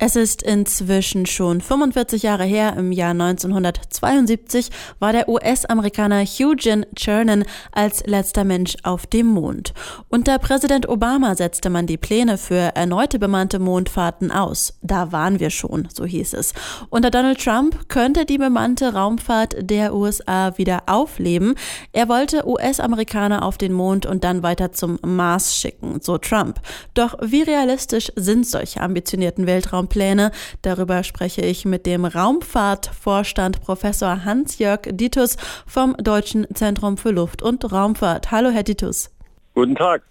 Es ist inzwischen schon 45 Jahre her. Im Jahr 1972 war der US-Amerikaner Eugene Cernan als letzter Mensch auf dem Mond. Unter Präsident Obama setzte man die Pläne für erneute bemannte Mondfahrten aus. Da waren wir schon, so hieß es. Unter Donald Trump könnte die bemannte Raumfahrt der USA wieder aufleben. Er wollte US-Amerikaner auf den Mond und dann weiter zum Mars schicken, so Trump. Doch wie realistisch sind solche ambitionierten Weltraum Pläne. Darüber spreche ich mit dem Raumfahrtvorstand Professor Hans-Jörg Ditus vom Deutschen Zentrum für Luft- und Raumfahrt. Hallo, Herr Ditus. Guten Tag.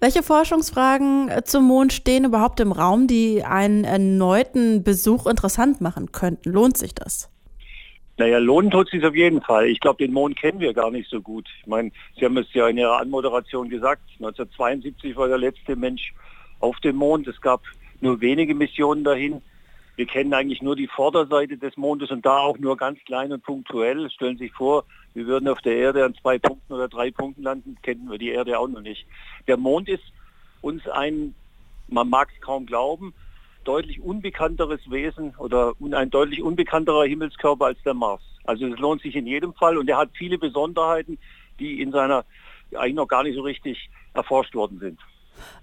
Welche Forschungsfragen zum Mond stehen überhaupt im Raum, die einen erneuten Besuch interessant machen könnten? Lohnt sich das? Naja, lohnen tut sich auf jeden Fall. Ich glaube, den Mond kennen wir gar nicht so gut. Ich meine, Sie haben es ja in Ihrer Anmoderation gesagt, 1972 war der letzte Mensch auf dem Mond. Es gab nur wenige Missionen dahin. Wir kennen eigentlich nur die Vorderseite des Mondes und da auch nur ganz klein und punktuell. Stellen Sie sich vor, wir würden auf der Erde an zwei Punkten oder drei Punkten landen, kennen wir die Erde auch noch nicht. Der Mond ist uns ein, man mag es kaum glauben, deutlich unbekannteres Wesen oder ein deutlich unbekannterer Himmelskörper als der Mars. Also es lohnt sich in jedem Fall und er hat viele Besonderheiten, die in seiner eigentlich noch gar nicht so richtig erforscht worden sind.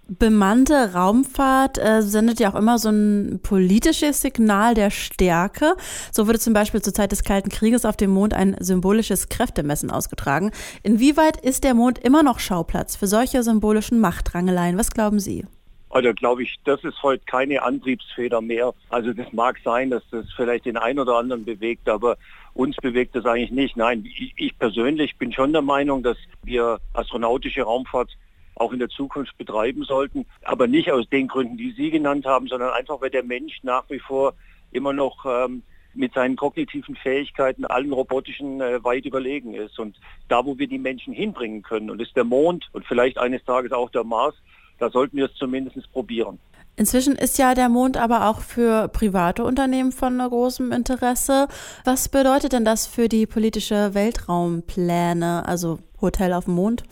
Bemannte Raumfahrt äh, sendet ja auch immer so ein politisches Signal der Stärke. So wurde zum Beispiel zur Zeit des Kalten Krieges auf dem Mond ein symbolisches Kräftemessen ausgetragen. Inwieweit ist der Mond immer noch Schauplatz für solche symbolischen Machtrangeleien? Was glauben Sie? Also glaube ich, das ist heute keine Antriebsfeder mehr. Also das mag sein, dass das vielleicht den einen oder anderen bewegt, aber uns bewegt das eigentlich nicht. Nein, ich, ich persönlich bin schon der Meinung, dass wir astronautische Raumfahrt auch in der Zukunft betreiben sollten. Aber nicht aus den Gründen, die Sie genannt haben, sondern einfach, weil der Mensch nach wie vor immer noch ähm, mit seinen kognitiven Fähigkeiten allen robotischen äh, weit überlegen ist. Und da, wo wir die Menschen hinbringen können, und ist der Mond und vielleicht eines Tages auch der Mars, da sollten wir es zumindest probieren. Inzwischen ist ja der Mond aber auch für private Unternehmen von großem Interesse. Was bedeutet denn das für die politische Weltraumpläne, also Hotel auf dem Mond?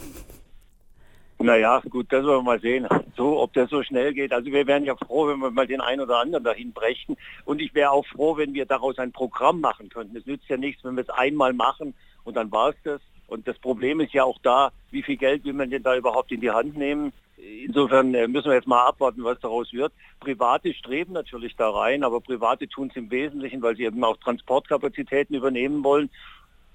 Naja, gut, das wollen wir mal sehen, so, ob das so schnell geht. Also wir wären ja froh, wenn wir mal den einen oder anderen dahin brächten. Und ich wäre auch froh, wenn wir daraus ein Programm machen könnten. Es nützt ja nichts, wenn wir es einmal machen und dann war es das. Und das Problem ist ja auch da, wie viel Geld will man denn da überhaupt in die Hand nehmen? Insofern äh, müssen wir jetzt mal abwarten, was daraus wird. Private streben natürlich da rein, aber Private tun es im Wesentlichen, weil sie eben auch Transportkapazitäten übernehmen wollen.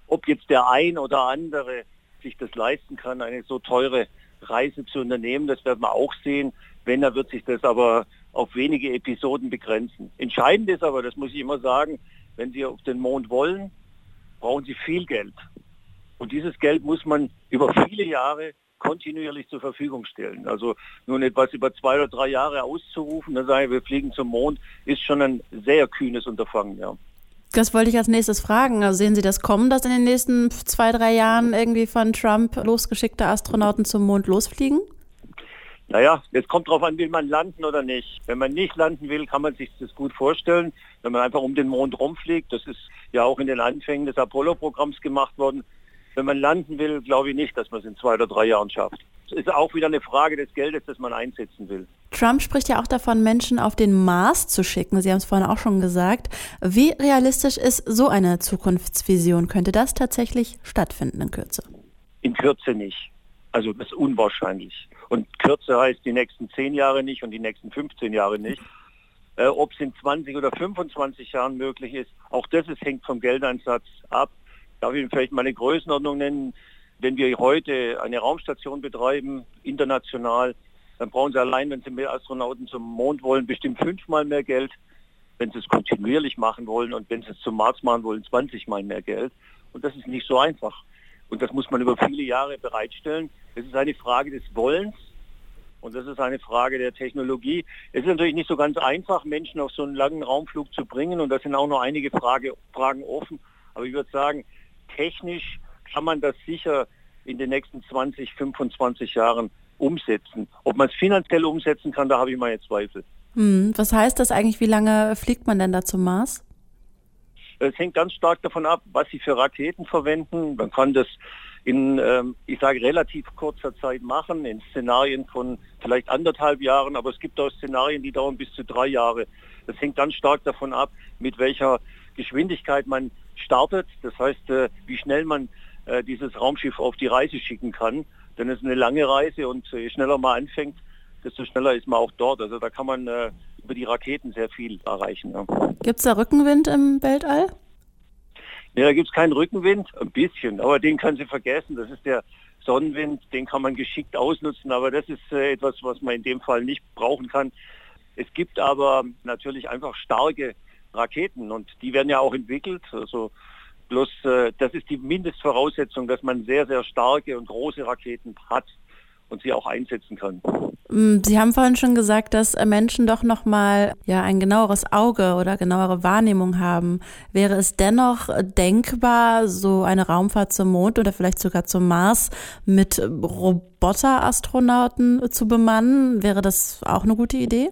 Ob jetzt der ein oder andere sich das leisten kann, eine so teure Reise zu unternehmen. Das werden wir auch sehen. Wenn, dann wird sich das aber auf wenige Episoden begrenzen. Entscheidend ist aber, das muss ich immer sagen, wenn Sie auf den Mond wollen, brauchen Sie viel Geld. Und dieses Geld muss man über viele Jahre kontinuierlich zur Verfügung stellen. Also nun etwas über zwei oder drei Jahre auszurufen, dann sagen wir fliegen zum Mond, ist schon ein sehr kühnes Unterfangen. Ja. Das wollte ich als nächstes fragen. Also sehen Sie das kommen, dass in den nächsten zwei, drei Jahren irgendwie von Trump losgeschickte Astronauten zum Mond losfliegen? Naja, es kommt darauf an, will man landen oder nicht. Wenn man nicht landen will, kann man sich das gut vorstellen. Wenn man einfach um den Mond rumfliegt, das ist ja auch in den Anfängen des Apollo-Programms gemacht worden. Wenn man landen will, glaube ich nicht, dass man es in zwei oder drei Jahren schafft. Ist auch wieder eine Frage des Geldes, das man einsetzen will. Trump spricht ja auch davon, Menschen auf den Mars zu schicken. Sie haben es vorhin auch schon gesagt. Wie realistisch ist so eine Zukunftsvision? Könnte das tatsächlich stattfinden in Kürze? In Kürze nicht. Also das ist unwahrscheinlich. Und Kürze heißt die nächsten zehn Jahre nicht und die nächsten 15 Jahre nicht. Äh, Ob es in 20 oder 25 Jahren möglich ist, auch das ist, hängt vom Geldeinsatz ab. Darf ich Ihnen vielleicht mal eine Größenordnung nennen? Wenn wir heute eine Raumstation betreiben, international, dann brauchen sie allein, wenn sie mehr Astronauten zum Mond wollen, bestimmt fünfmal mehr Geld. Wenn sie es kontinuierlich machen wollen und wenn sie es zum Mars machen wollen, 20 mal mehr Geld. Und das ist nicht so einfach. Und das muss man über viele Jahre bereitstellen. Es ist eine Frage des Wollens und das ist eine Frage der Technologie. Es ist natürlich nicht so ganz einfach, Menschen auf so einen langen Raumflug zu bringen und da sind auch noch einige Frage, Fragen offen. Aber ich würde sagen, technisch kann man das sicher in den nächsten 20, 25 Jahren umsetzen. Ob man es finanziell umsetzen kann, da habe ich meine Zweifel. Hm, was heißt das eigentlich? Wie lange fliegt man denn da zum Mars? Es hängt ganz stark davon ab, was Sie für Raketen verwenden. Man kann das in, ähm, ich sage, relativ kurzer Zeit machen, in Szenarien von vielleicht anderthalb Jahren, aber es gibt auch Szenarien, die dauern bis zu drei Jahre. Das hängt ganz stark davon ab, mit welcher Geschwindigkeit man startet. Das heißt, äh, wie schnell man äh, dieses Raumschiff auf die Reise schicken kann. Denn es ist eine lange Reise und je schneller man anfängt, desto schneller ist man auch dort. Also da kann man äh, über die Raketen sehr viel erreichen. Ja. Gibt es da Rückenwind im Weltall? Ja, da gibt es keinen Rückenwind, ein bisschen, aber den können Sie vergessen. Das ist der Sonnenwind, den kann man geschickt ausnutzen, aber das ist äh, etwas, was man in dem Fall nicht brauchen kann. Es gibt aber natürlich einfach starke Raketen und die werden ja auch entwickelt. Also bloß äh, das ist die Mindestvoraussetzung, dass man sehr, sehr starke und große Raketen hat und sie auch einsetzen kann. Mm, sie haben vorhin schon gesagt, dass Menschen doch noch mal ja ein genaueres Auge oder genauere Wahrnehmung haben. Wäre es dennoch denkbar, so eine Raumfahrt zum Mond oder vielleicht sogar zum Mars mit Roboterastronauten zu bemannen? Wäre das auch eine gute Idee?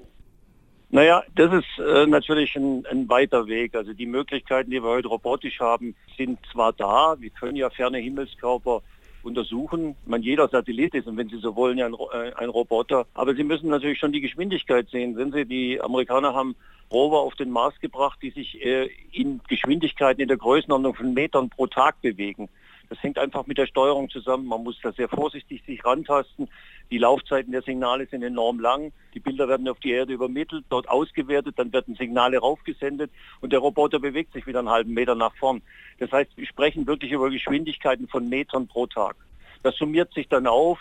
Naja, das ist äh, natürlich ein, ein, weiter Weg. Also die Möglichkeiten, die wir heute robotisch haben, sind zwar da. Wir können ja ferne Himmelskörper untersuchen. Man, jeder Satellit ist, und wenn Sie so wollen, ja ein, äh, ein, Roboter. Aber Sie müssen natürlich schon die Geschwindigkeit sehen. Sehen Sie, die Amerikaner haben Rover auf den Mars gebracht, die sich äh, in Geschwindigkeiten in der Größenordnung von Metern pro Tag bewegen. Das hängt einfach mit der Steuerung zusammen. Man muss da sehr vorsichtig sich rantasten. Die Laufzeiten der Signale sind enorm lang. Die Bilder werden auf die Erde übermittelt, dort ausgewertet, dann werden Signale raufgesendet und der Roboter bewegt sich wieder einen halben Meter nach vorn. Das heißt, wir sprechen wirklich über Geschwindigkeiten von Metern pro Tag. Das summiert sich dann auf,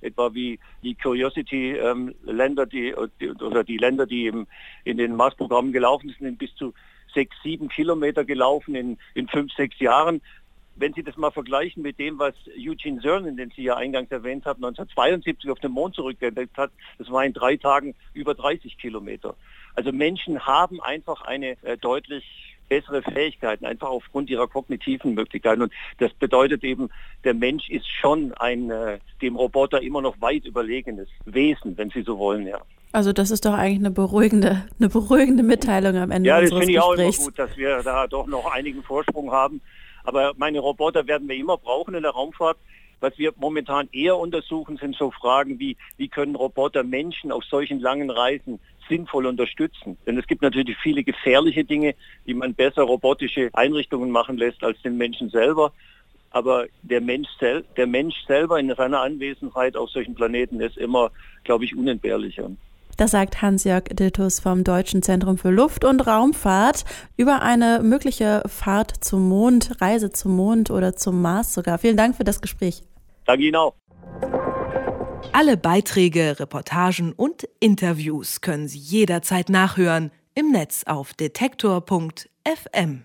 etwa wie die Curiosity-Länder, ähm, die, oder die Länder, die im, in den Mars-Programmen gelaufen sind, sind bis zu sechs, sieben Kilometer gelaufen in, in fünf, sechs Jahren wenn Sie das mal vergleichen mit dem, was Eugene Cernan, den Sie ja eingangs erwähnt haben, 1972 auf den Mond zurückgelegt hat, das war in drei Tagen über 30 Kilometer. Also Menschen haben einfach eine äh, deutlich bessere Fähigkeiten, einfach aufgrund ihrer kognitiven Möglichkeiten. Und das bedeutet eben, der Mensch ist schon ein äh, dem Roboter immer noch weit überlegenes Wesen, wenn Sie so wollen, ja. Also das ist doch eigentlich eine beruhigende, eine beruhigende Mitteilung am Ende ja, unseres Gesprächs. Ja, das finde ich auch immer gut, dass wir da doch noch einigen Vorsprung haben. Aber meine Roboter werden wir immer brauchen in der Raumfahrt. Was wir momentan eher untersuchen, sind so Fragen wie, wie können Roboter Menschen auf solchen langen Reisen sinnvoll unterstützen. Denn es gibt natürlich viele gefährliche Dinge, die man besser robotische Einrichtungen machen lässt als den Menschen selber. Aber der Mensch, der Mensch selber in seiner Anwesenheit auf solchen Planeten ist immer, glaube ich, unentbehrlicher. Das sagt Hans-Jörg Diltus vom Deutschen Zentrum für Luft- und Raumfahrt über eine mögliche Fahrt zum Mond, Reise zum Mond oder zum Mars sogar. Vielen Dank für das Gespräch. Danke Ihnen auch. Alle Beiträge, Reportagen und Interviews können Sie jederzeit nachhören im Netz auf detektor.fm.